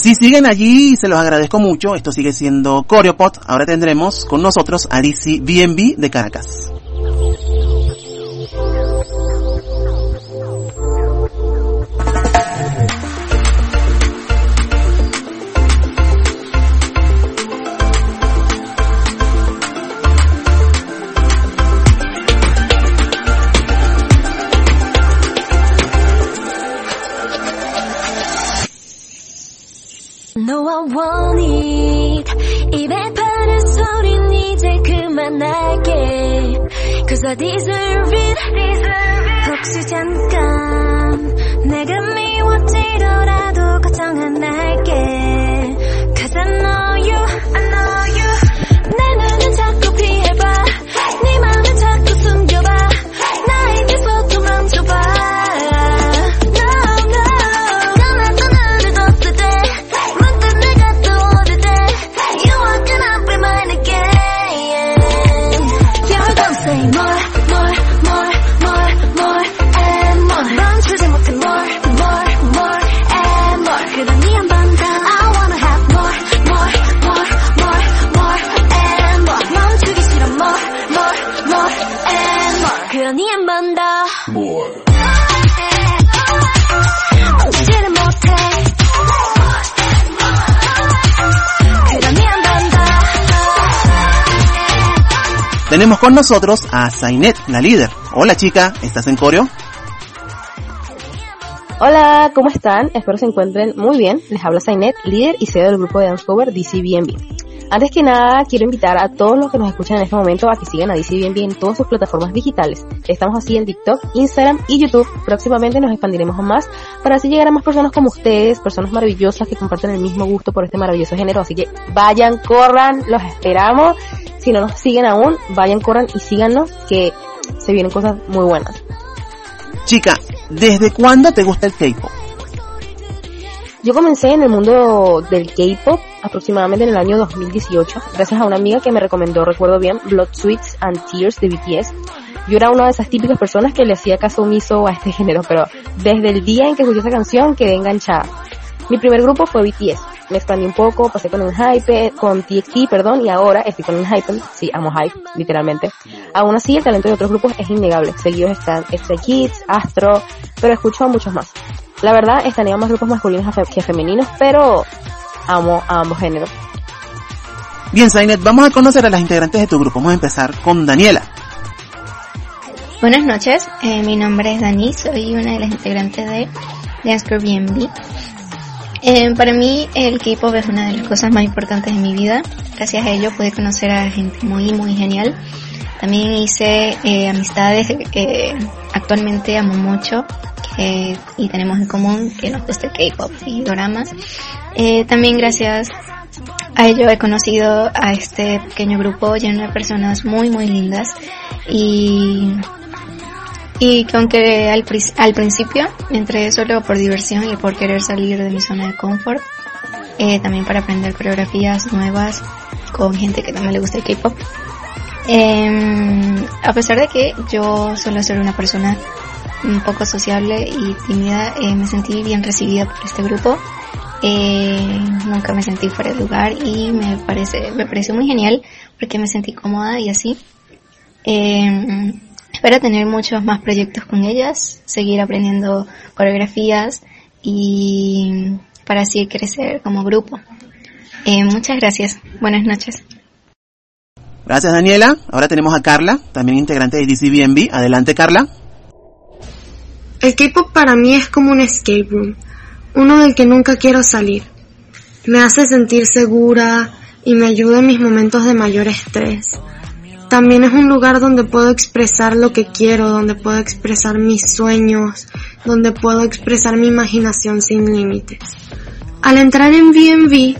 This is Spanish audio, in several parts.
Si siguen allí, se los agradezco mucho. Esto sigue siendo Coreopod. Ahora tendremos con nosotros a DC BNB de Caracas. Want it 입에 파는 소린 이제 그만할게 Cause I deserve it 혹시 잠깐 내가 미워지더라도 걱정 안 할게 Cause I know Tenemos con nosotros a Zainet, la líder. Hola chica, ¿estás en coreo? Hola, ¿cómo están? Espero se encuentren muy bien. Les habla Zainet, líder y CEO del grupo de dance cover DCBNB. Antes que nada, quiero invitar a todos los que nos escuchan en este momento a que sigan a DCBNB en todas sus plataformas digitales. Estamos así en TikTok, Instagram y YouTube. Próximamente nos expandiremos más para así llegar a más personas como ustedes, personas maravillosas que comparten el mismo gusto por este maravilloso género. Así que vayan, corran, los esperamos. Si no nos siguen aún, vayan, corran y síganos que se vienen cosas muy buenas. Chica, ¿desde cuándo te gusta el K-pop? Yo comencé en el mundo del K-pop aproximadamente en el año 2018, gracias a una amiga que me recomendó, recuerdo bien, Blood, Sweets and Tears de BTS. Yo era una de esas típicas personas que le hacía caso omiso a este género, pero desde el día en que escuché esa canción quedé enganchada. Mi primer grupo fue BTS. Me expandí un poco, pasé con el Hype, con TXT, perdón, y ahora estoy con el Hype. Sí, amo Hype, literalmente. Aún así, el talento de otros grupos es innegable. Seguidos están Stray Kids, Astro, pero escucho a muchos más. La verdad, estaría más grupos masculinos que femeninos, pero amo a ambos géneros. Bien, Zainet, vamos a conocer a las integrantes de tu grupo. Vamos a empezar con Daniela. Buenas noches, eh, mi nombre es Dani, soy una de las integrantes de Dance Crew BNB. Eh, para mí el K-pop es una de las cosas más importantes de mi vida. Gracias a ello pude conocer a gente muy muy genial. También hice eh, amistades que actualmente amo mucho que- y tenemos en común que nos gusta el K-pop y doramas. Eh, también gracias a ello he conocido a este pequeño grupo lleno de personas muy muy lindas y y que aunque al, al principio entré solo por diversión y por querer salir de mi zona de confort, eh, también para aprender coreografías nuevas con gente que también le gusta el K-pop. Em, a pesar de que yo suelo ser una persona un poco sociable y tímida, eh, me sentí bien recibida por este grupo. Eh, nunca me sentí fuera de lugar y me parece, me pareció muy genial porque me sentí cómoda y así. Eh, espero tener muchos más proyectos con ellas, seguir aprendiendo coreografías y para así crecer como grupo. Eh, muchas gracias. Buenas noches. Gracias, Daniela. Ahora tenemos a Carla, también integrante de DCBNB. Adelante, Carla. El K-pop para mí es como un escape room, uno del que nunca quiero salir. Me hace sentir segura y me ayuda en mis momentos de mayor estrés. También es un lugar donde puedo expresar lo que quiero, donde puedo expresar mis sueños, donde puedo expresar mi imaginación sin límites. Al entrar en B&B,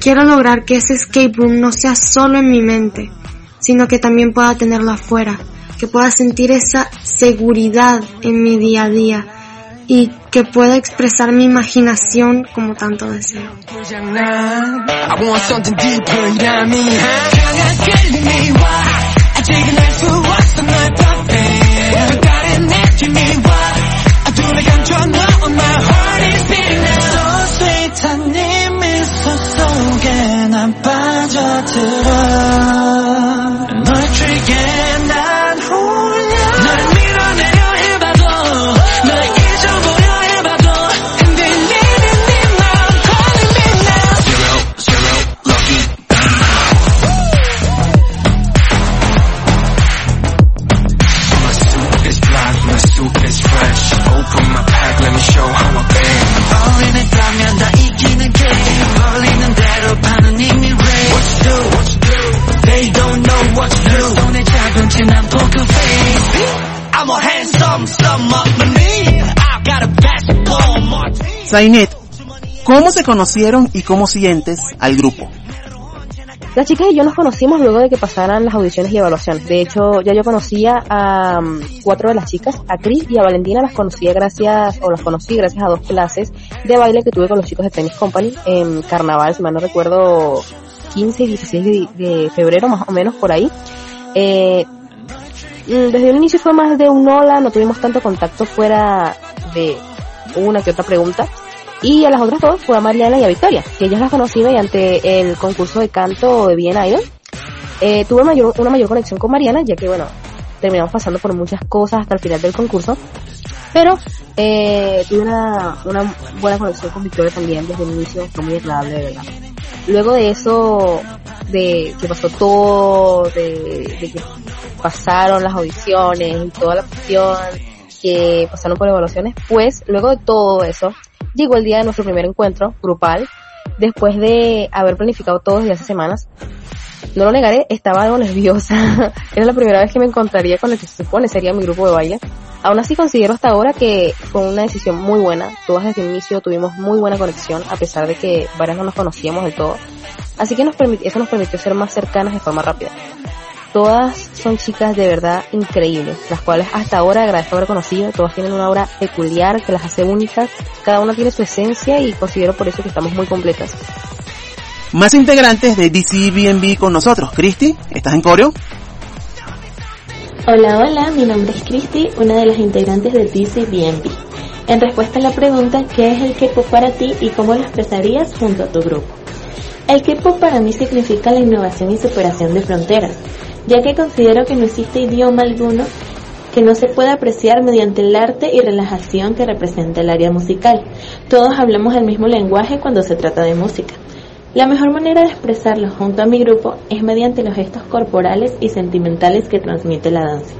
quiero lograr que ese escape room no sea solo en mi mente, sino que también pueda tenerlo afuera, que pueda sentir esa seguridad en mi día a día y que pueda expresar mi imaginación como tanto deseo. Zainet, ¿cómo se conocieron y cómo sientes al grupo? Las chicas y yo nos conocimos luego de que pasaran las audiciones y evaluaciones. De hecho, ya yo conocía a um, cuatro de las chicas, a Cris y a Valentina las conocía gracias, o las conocí gracias a dos clases de baile que tuve con los chicos de Tennis Company en carnaval, si mal no recuerdo, 15 y 16 de, de febrero más o menos por ahí. Eh, mm, desde el inicio fue más de un hola, no tuvimos tanto contacto fuera de una que otra pregunta. Y a las otras dos fue a Mariana y a Victoria, que ellas las conocí mediante el concurso de canto de Bien Idol. Eh, tuve mayor, una mayor conexión con Mariana, ya que bueno, terminamos pasando por muchas cosas hasta el final del concurso. Pero eh, tuve una, una buena conexión con Victoria también desde el inicio, fue muy agradable de verdad. Luego de eso, de que pasó todo, de, de que pasaron las audiciones y toda la cuestión, que pasaron por evaluaciones, pues luego de todo eso, llegó el día de nuestro primer encuentro grupal, después de haber planificado todo desde hace semanas. No lo negaré, estaba algo nerviosa. Era la primera vez que me encontraría con el que se supone sería mi grupo de baile. Aún así considero hasta ahora que fue una decisión muy buena. Todas desde el inicio tuvimos muy buena conexión, a pesar de que varias no nos conocíamos del todo. Así que nos eso nos permitió ser más cercanas de forma rápida. Todas son chicas de verdad increíbles, las cuales hasta ahora agradezco haber conocido. Todas tienen una obra peculiar que las hace únicas. Cada una tiene su esencia y considero por eso que estamos muy completas. Más integrantes de DCBNB con nosotros. Cristi, ¿estás en coreo? Hola, hola, mi nombre es Cristi, una de las integrantes de DCBNB. En respuesta a la pregunta, ¿qué es el K-pop para ti y cómo lo expresarías junto a tu grupo? El K-pop para mí significa la innovación y superación de fronteras, ya que considero que no existe idioma alguno que no se pueda apreciar mediante el arte y relajación que representa el área musical. Todos hablamos el mismo lenguaje cuando se trata de música. La mejor manera de expresarlo junto a mi grupo es mediante los gestos corporales y sentimentales que transmite la danza.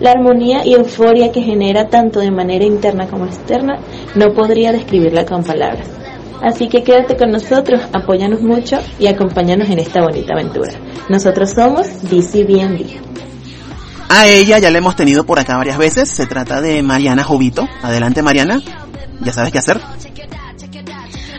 La armonía y euforia que genera tanto de manera interna como externa no podría describirla con palabras. Así que quédate con nosotros, apóyanos mucho y acompáñanos en esta bonita aventura. Nosotros somos DCBNB. A ella ya la hemos tenido por acá varias veces. Se trata de Mariana Jovito. Adelante Mariana. Ya sabes qué hacer.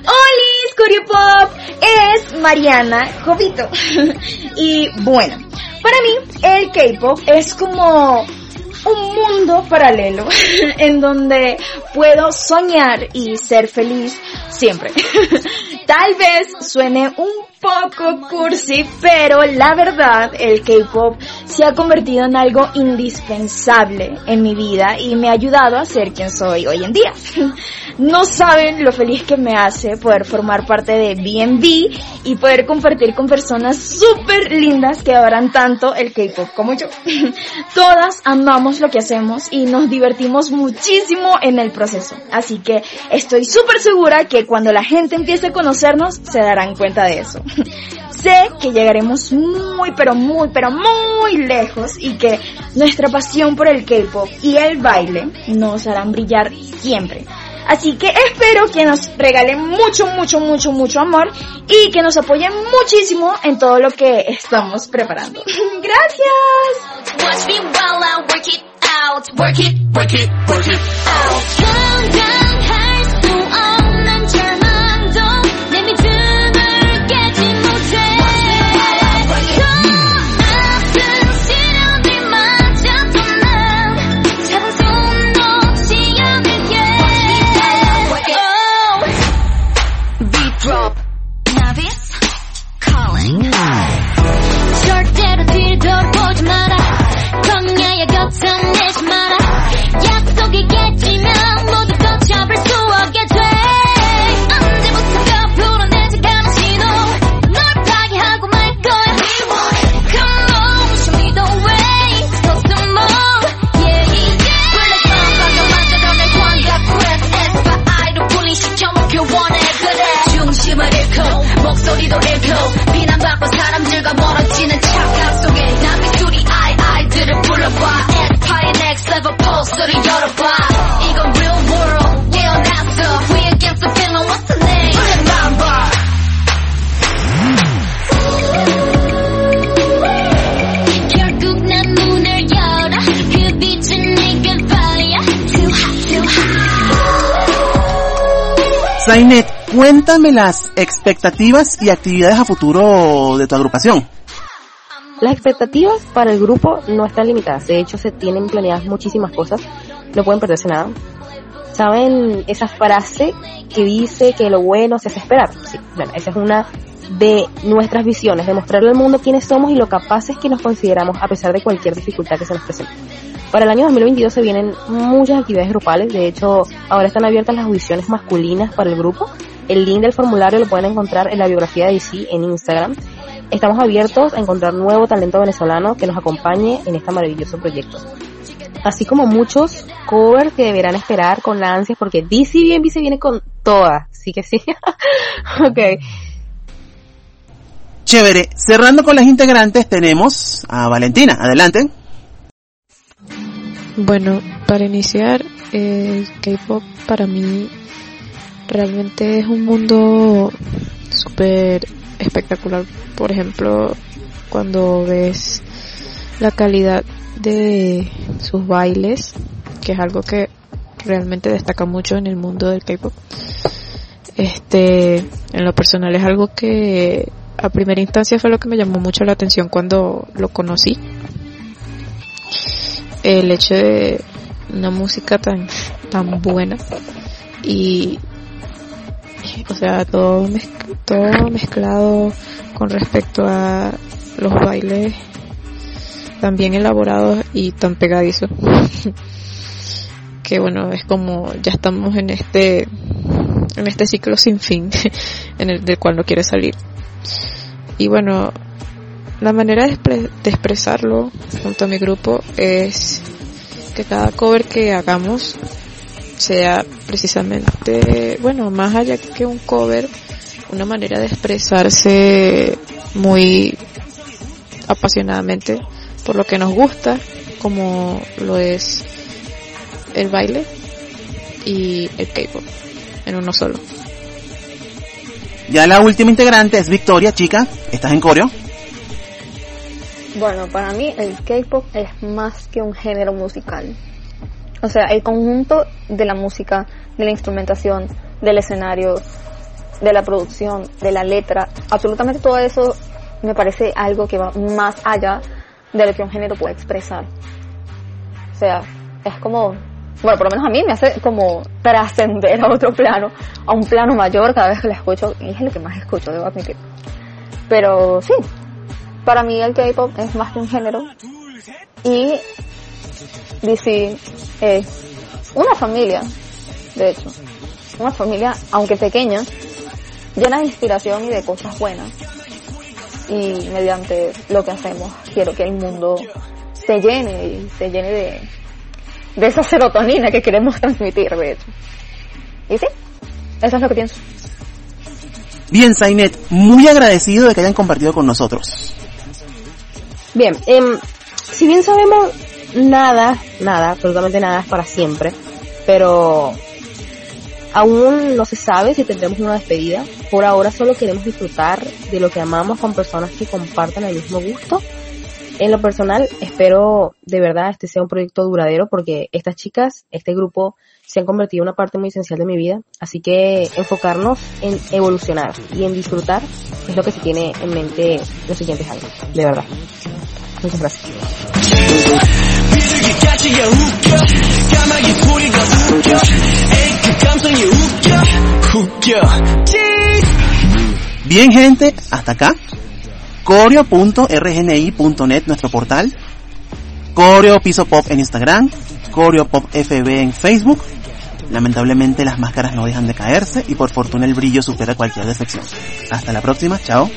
¡Hola, Curio Pop! Es Mariana Jovito. y bueno, para mí el K-pop es como un mundo paralelo en donde puedo soñar y ser feliz siempre. Tal vez suene un poco cursi, pero la verdad el K-pop se ha convertido en algo indispensable en mi vida y me ha ayudado a ser quien soy hoy en día. No saben lo feliz que me hace poder formar parte de BNB y poder compartir con personas súper lindas que adoran tanto el K-pop como yo. Todas amamos lo que hacemos y nos divertimos muchísimo en el proceso. Así que estoy súper segura que cuando la gente empiece a conocernos se darán cuenta de eso. Sé que llegaremos muy, pero muy, pero muy lejos y que nuestra pasión por el K-pop y el baile nos harán brillar siempre. Así que espero que nos regalen mucho, mucho, mucho, mucho amor y que nos apoyen muchísimo en todo lo que estamos preparando. Gracias. Zainet, cuéntame las expectativas y actividades a futuro de tu agrupación. Las expectativas para el grupo no están limitadas, de hecho se tienen planeadas muchísimas cosas, no pueden perderse nada. ¿Saben esa frase que dice que lo bueno se hace esperar? Sí, bueno, esa es una de nuestras visiones, de mostrarle al mundo quiénes somos y lo capaces que nos consideramos a pesar de cualquier dificultad que se nos presente. Para el año 2022 se vienen muchas actividades grupales, de hecho ahora están abiertas las audiciones masculinas para el grupo. El link del formulario lo pueden encontrar en la biografía de DC en Instagram. Estamos abiertos a encontrar nuevo talento venezolano que nos acompañe en este maravilloso proyecto. Así como muchos covers que deberán esperar con la ansia porque DC BNB se viene con todas, sí que sí. ok. Chévere. Cerrando con las integrantes tenemos a Valentina. Adelante. Bueno, para iniciar, el K-pop para mí realmente es un mundo súper espectacular. Por ejemplo, cuando ves la calidad de sus bailes, que es algo que realmente destaca mucho en el mundo del K-pop. Este, en lo personal es algo que a primera instancia fue lo que me llamó mucho la atención cuando lo conocí. El hecho de una música tan, tan buena y, o sea, todo, todo mezclado con respecto a los bailes tan bien elaborados y tan pegadizos. que bueno, es como ya estamos en este en este ciclo sin fin en el del cual no quiere salir. Y bueno, la manera de, de, expresarlo junto a mi grupo es que cada cover que hagamos sea precisamente, bueno, más allá que un cover, una manera de expresarse muy apasionadamente por lo que nos gusta, como lo es el baile y el K-pop en uno solo. Ya la última integrante es Victoria, chica. ¿Estás en coreo? Bueno, para mí el K-pop es más que un género musical. O sea, el conjunto de la música, de la instrumentación, del escenario, de la producción, de la letra, absolutamente todo eso me parece algo que va más allá de lo que un género puede expresar. O sea, es como bueno, por lo menos a mí me hace como trascender a otro plano, a un plano mayor cada vez que la escucho, y es lo que más escucho, debo admitir. Pero sí, para mí el K-pop es más que un género, y DC es una familia, de hecho, una familia, aunque pequeña, llena de inspiración y de cosas buenas. Y mediante lo que hacemos, quiero que el mundo se llene y se llene de de esa serotonina que queremos transmitir, de hecho. Y sí, eso es lo que pienso. Bien, Zainet, muy agradecido de que hayan compartido con nosotros. Bien, eh, si bien sabemos nada, nada, absolutamente nada es para siempre, pero aún no se sabe si tendremos una despedida. Por ahora solo queremos disfrutar de lo que amamos con personas que compartan el mismo gusto en lo personal, espero de verdad este sea un proyecto duradero porque estas chicas, este grupo, se han convertido en una parte muy esencial de mi vida. Así que enfocarnos en evolucionar y en disfrutar es lo que se tiene en mente los siguientes años. De verdad. Muchas gracias. Bien gente, hasta acá coreo.rgni.net nuestro portal, Coreo Piso Pop en Instagram, Coreo Pop FB en Facebook. Lamentablemente las máscaras no dejan de caerse y por fortuna el brillo supera cualquier decepción. Hasta la próxima, chao.